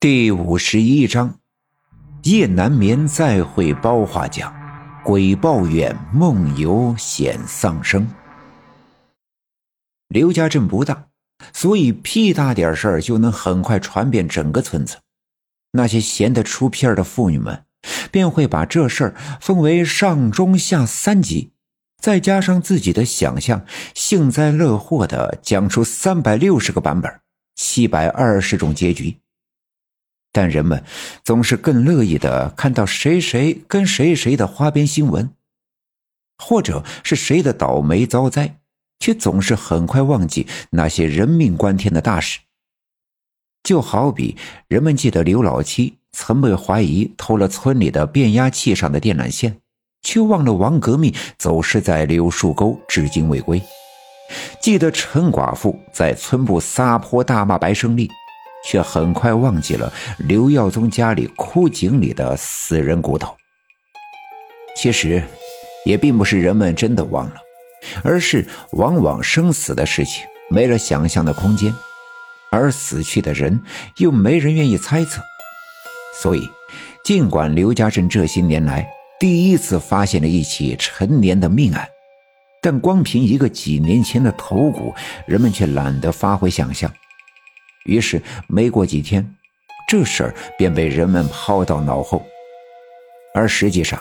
第五十一章，夜难眠再会包画匠，鬼抱怨梦游显丧生。刘家镇不大，所以屁大点事儿就能很快传遍整个村子。那些闲得出片的妇女们，便会把这事儿分为上中下三级，再加上自己的想象，幸灾乐祸的讲出三百六十个版本，七百二十种结局。但人们总是更乐意的看到谁谁跟谁谁的花边新闻，或者是谁的倒霉遭灾，却总是很快忘记那些人命关天的大事。就好比人们记得刘老七曾被怀疑偷了村里的变压器上的电缆线，却忘了王革命走失在柳树沟，至今未归；记得陈寡妇在村部撒泼大骂白胜利。却很快忘记了刘耀宗家里枯井里的死人骨头。其实，也并不是人们真的忘了，而是往往生死的事情没了想象的空间，而死去的人又没人愿意猜测。所以，尽管刘家镇这些年来第一次发现了一起陈年的命案，但光凭一个几年前的头骨，人们却懒得发挥想象。于是，没过几天，这事儿便被人们抛到脑后。而实际上，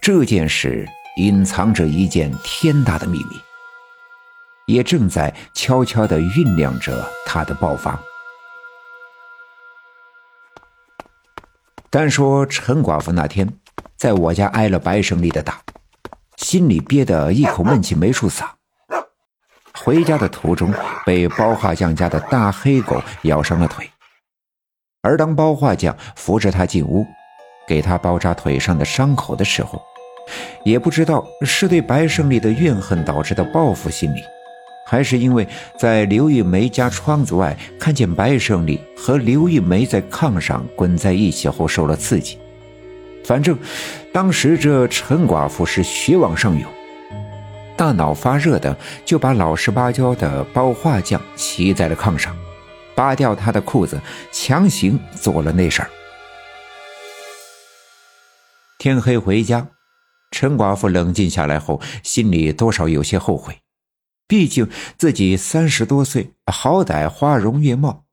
这件事隐藏着一件天大的秘密，也正在悄悄地酝酿着它的爆发。单说陈寡妇那天在我家挨了白胜利的打，心里憋得一口闷气没处撒。回家的途中，被包画匠家的大黑狗咬伤了腿。而当包画匠扶着他进屋，给他包扎腿上的伤口的时候，也不知道是对白胜利的怨恨导致的报复心理，还是因为在刘玉梅家窗子外看见白胜利和刘玉梅在炕上滚在一起后受了刺激。反正，当时这陈寡妇是血往上涌。大脑发热的，就把老实巴交的包画匠骑在了炕上，扒掉他的裤子，强行做了那事儿。天黑回家，陈寡妇冷静下来后，心里多少有些后悔，毕竟自己三十多岁，好歹花容月貌，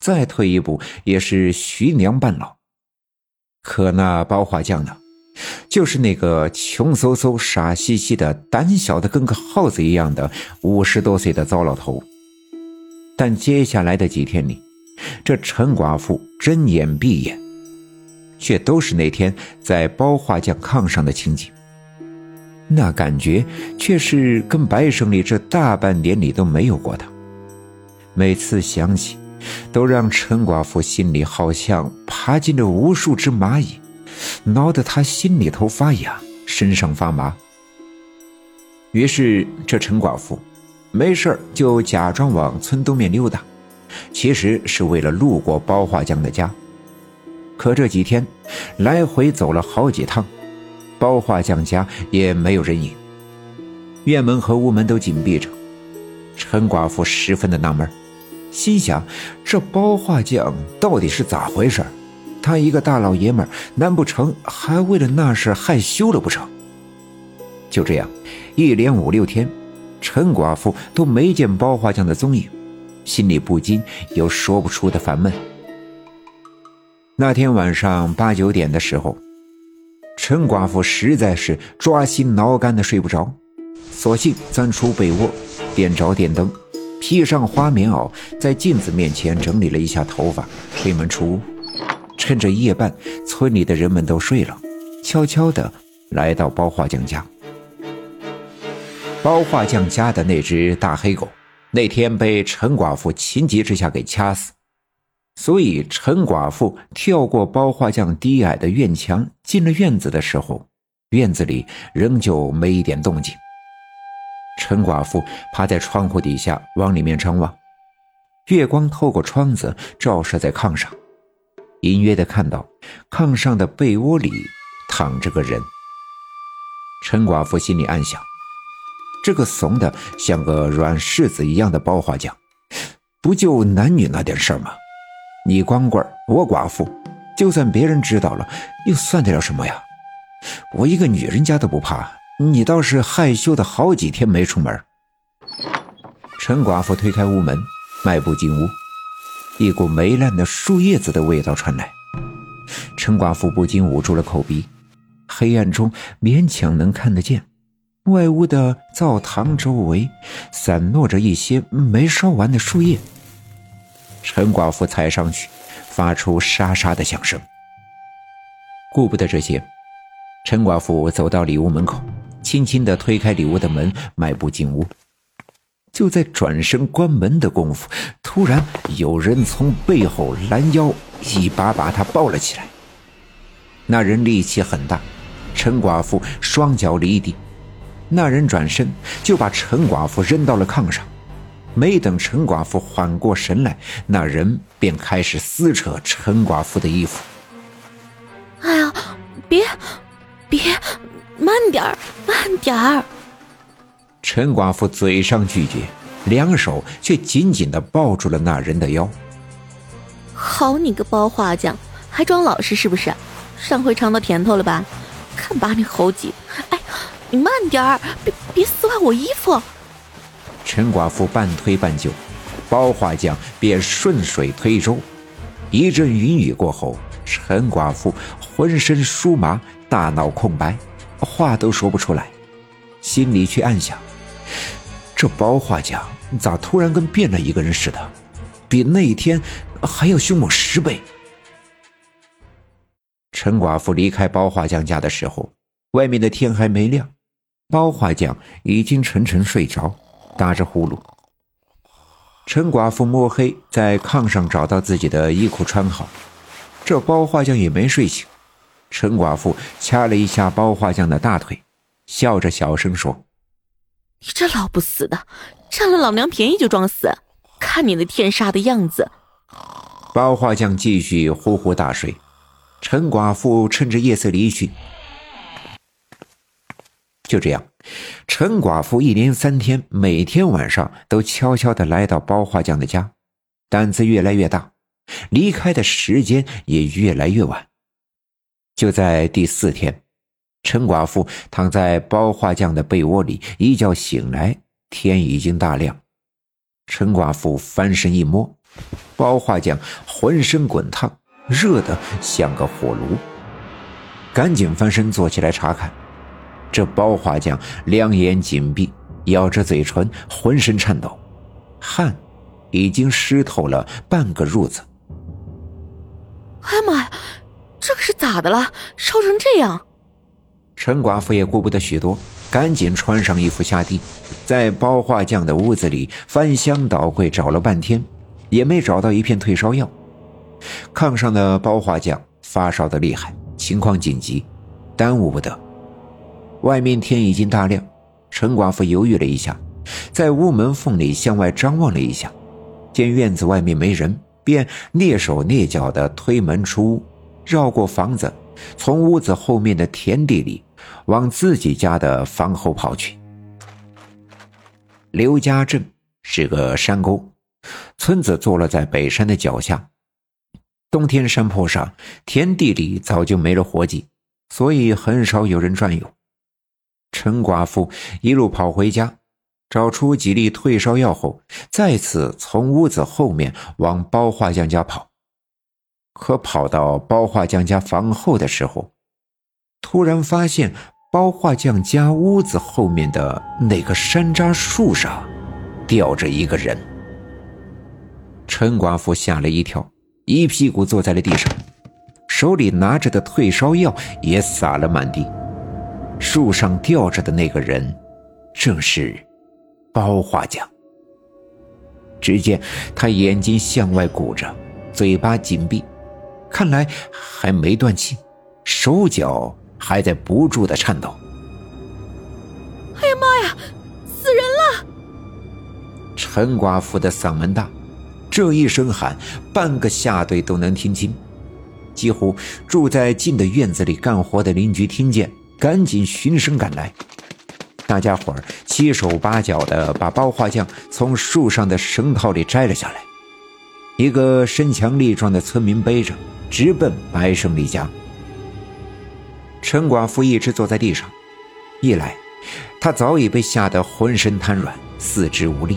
再退一步也是徐娘半老。可那包画匠呢？就是那个穷嗖嗖、傻兮兮的、胆小的跟个耗子一样的五十多岁的糟老头。但接下来的几天里，这陈寡妇睁眼闭眼，却都是那天在包画匠炕上的情景。那感觉却是跟白胜利这大半年里都没有过的。每次想起，都让陈寡妇心里好像爬进了无数只蚂蚁。挠得他心里头发痒，身上发麻。于是这陈寡妇没事就假装往村东面溜达，其实是为了路过包画匠的家。可这几天来回走了好几趟，包画匠家也没有人影，院门和屋门都紧闭着。陈寡妇十分的纳闷，心想：这包画匠到底是咋回事？他一个大老爷们，难不成还为了那事害羞了不成？就这样，一连五六天，陈寡妇都没见包花匠的踪影，心里不禁有说不出的烦闷。那天晚上八九点的时候，陈寡妇实在是抓心挠肝的睡不着，索性钻出被窝，点着电灯，披上花棉袄，在镜子面前整理了一下头发，推门出屋。趁着夜半，村里的人们都睡了，悄悄地来到包画匠家。包画匠家的那只大黑狗，那天被陈寡妇情急之下给掐死，所以陈寡妇跳过包画匠低矮的院墙，进了院子的时候，院子里仍旧没一点动静。陈寡妇趴在窗户底下往里面张望，月光透过窗子照射在炕上。隐约的看到炕上的被窝里躺着个人。陈寡妇心里暗想：这个怂的像个软柿子一样的包画匠，不就男女那点事儿吗？你光棍我寡妇，就算别人知道了，又算得了什么呀？我一个女人家都不怕，你倒是害羞的好几天没出门。陈寡妇推开屋门，迈步进屋，一股霉烂的树叶子的味道传来，陈寡妇不禁捂住了口鼻。黑暗中勉强能看得见，外屋的灶堂周围散落着一些没烧完的树叶。陈寡妇踩上去，发出沙沙的响声。顾不得这些，陈寡妇走到里屋门口，轻轻地推开里屋的门，迈步进屋。就在转身关门的功夫，突然有人从背后拦腰一把把他抱了起来。那人力气很大。陈寡妇双脚离地，那人转身就把陈寡妇扔到了炕上。没等陈寡妇缓过神来，那人便开始撕扯陈寡妇的衣服。哎呀，别，别，慢点儿，慢点儿！陈寡妇嘴上拒绝，两手却紧紧地抱住了那人的腰。好你个包画匠，还装老实是不是？上回尝到甜头了吧？看把你猴急！哎，你慢点儿，别别撕坏我衣服。陈寡妇半推半就，包画匠便顺水推舟。一阵云雨过后，陈寡妇浑身酥麻，大脑空白，话都说不出来，心里却暗想：这包画匠咋突然跟变了一个人似的，比那一天还要凶猛十倍。陈寡妇离开包画匠家的时候，外面的天还没亮，包画匠已经沉沉睡着，打着呼噜。陈寡妇摸黑在炕上找到自己的衣裤穿好，这包画匠也没睡醒。陈寡妇掐了一下包画匠的大腿，笑着小声说：“你这老不死的，占了老娘便宜就装死，看你那天杀的样子。”包画匠继续呼呼大睡。陈寡妇趁着夜色离去。就这样，陈寡妇一连三天，每天晚上都悄悄的来到包画匠的家，胆子越来越大，离开的时间也越来越晚。就在第四天，陈寡妇躺在包画匠的被窝里，一觉醒来，天已经大亮。陈寡妇翻身一摸，包画匠浑身滚烫。热得像个火炉，赶紧翻身坐起来查看。这包画匠两眼紧闭，咬着嘴唇，浑身颤抖，汗已经湿透了半个褥子。哎呀妈呀，这可是咋的了？烧成这样！陈寡妇也顾不得许多，赶紧穿上衣服下地，在包画匠的屋子里翻箱倒柜找了半天，也没找到一片退烧药。炕上的包画匠发烧的厉害，情况紧急，耽误不得。外面天已经大亮，陈寡妇犹豫了一下，在屋门缝里向外张望了一下，见院子外面没人，便蹑手蹑脚地推门出屋，绕过房子，从屋子后面的田地里往自己家的房后跑去。刘家镇是个山沟，村子坐落在北山的脚下。冬天山坡上田地里早就没了活计，所以很少有人转悠。陈寡妇一路跑回家，找出几粒退烧药后，再次从屋子后面往包画匠家跑。可跑到包画匠家房后的时候，突然发现包画匠家屋子后面的那棵山楂树上吊着一个人。陈寡妇吓了一跳。一屁股坐在了地上，手里拿着的退烧药也洒了满地。树上吊着的那个人，正是包画匠。只见他眼睛向外鼓着，嘴巴紧闭，看来还没断气，手脚还在不住的颤抖。哎呀妈呀，死人了！陈寡妇的嗓门大。这一声喊，半个下队都能听清。几乎住在近的院子里干活的邻居听见，赶紧循声赶来。大家伙儿七手八脚的把包画匠从树上的绳套里摘了下来。一个身强力壮的村民背着，直奔白胜利家。陈寡妇一直坐在地上，一来，她早已被吓得浑身瘫软，四肢无力；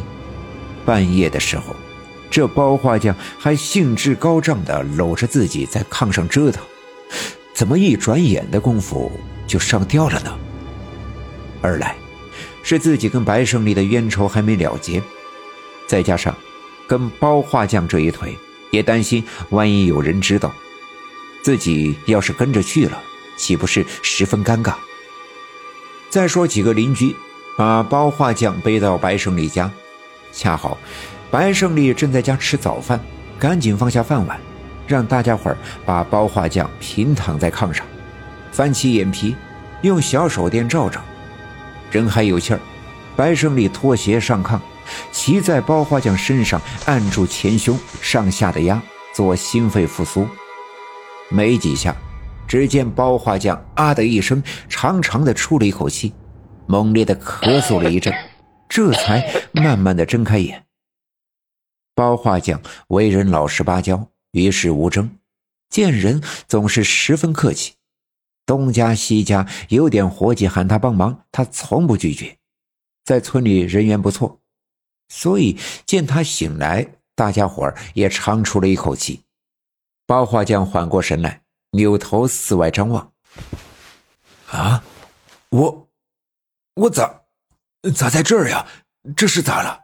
半夜的时候，这包画匠还兴致高涨地搂着自己在炕上折腾，怎么一转眼的功夫就上吊了呢？二来，是自己跟白胜利的冤仇还没了结，再加上跟包画匠这一腿，也担心万一有人知道，自己要是跟着去了。岂不是十分尴尬？再说几个邻居把包画匠背到白胜利家，恰好白胜利正在家吃早饭，赶紧放下饭碗，让大家伙儿把包画匠平躺在炕上，翻起眼皮，用小手电照照，人还有气儿。白胜利脱鞋上炕，骑在包画匠身上，按住前胸，上下的压，做心肺复苏，没几下。只见包画匠啊的一声长长的出了一口气，猛烈的咳嗽了一阵，这才慢慢的睁开眼。包画匠为人老实巴交，与世无争，见人总是十分客气。东家西家有点活计喊他帮忙，他从不拒绝。在村里人缘不错，所以见他醒来，大家伙儿也长出了一口气。包画匠缓过神来。扭头四外张望，啊，我我咋咋在这儿呀？这是咋了？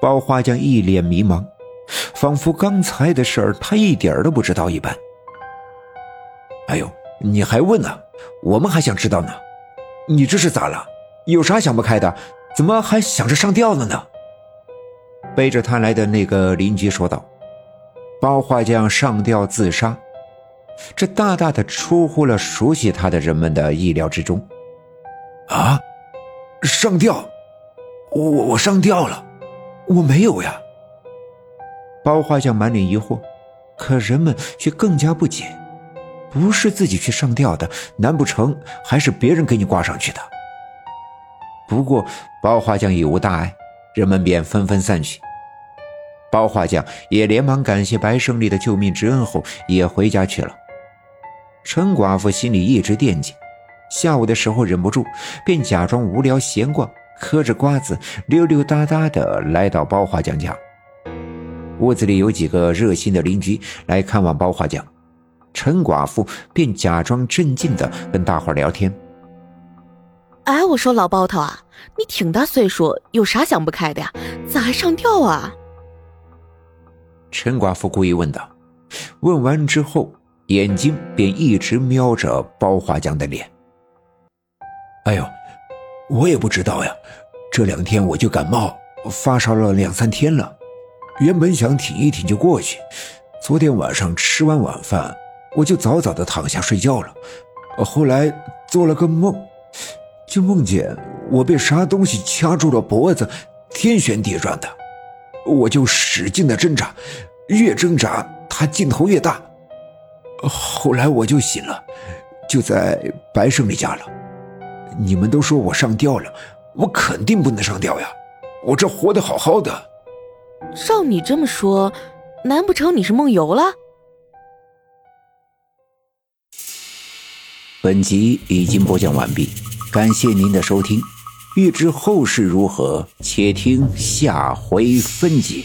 包画匠一脸迷茫，仿佛刚才的事儿他一点都不知道一般。哎呦，你还问呢？我们还想知道呢。你这是咋了？有啥想不开的？怎么还想着上吊了呢？背着他来的那个邻居说道：“包画匠上吊自杀。”这大大的出乎了熟悉他的人们的意料之中。啊，上吊！我我上吊了，我没有呀。包画匠满脸疑惑，可人们却更加不解：不是自己去上吊的，难不成还是别人给你挂上去的？不过包画匠已无大碍，人们便纷纷散去。包画匠也连忙感谢白胜利的救命之恩后，也回家去了。陈寡妇心里一直惦记，下午的时候忍不住，便假装无聊闲逛，嗑着瓜子，溜溜达达的来到包画匠家。屋子里有几个热心的邻居来看望包画匠，陈寡妇便假装镇静的跟大伙聊天。哎，我说老包头啊，你挺大岁数，有啥想不开的呀？咋还上吊啊？陈寡妇故意问道。问完之后。眼睛便一直瞄着包华江的脸。哎呦，我也不知道呀，这两天我就感冒发烧了两三天了，原本想挺一挺就过去，昨天晚上吃完晚饭，我就早早的躺下睡觉了，后来做了个梦，就梦见我被啥东西掐住了脖子，天旋地转的，我就使劲的挣扎，越挣扎它劲头越大。后来我就醒了，就在白胜利家了。你们都说我上吊了，我肯定不能上吊呀！我这活得好好的。照你这么说，难不成你是梦游了？本集已经播讲完毕，感谢您的收听。欲知后事如何，且听下回分解。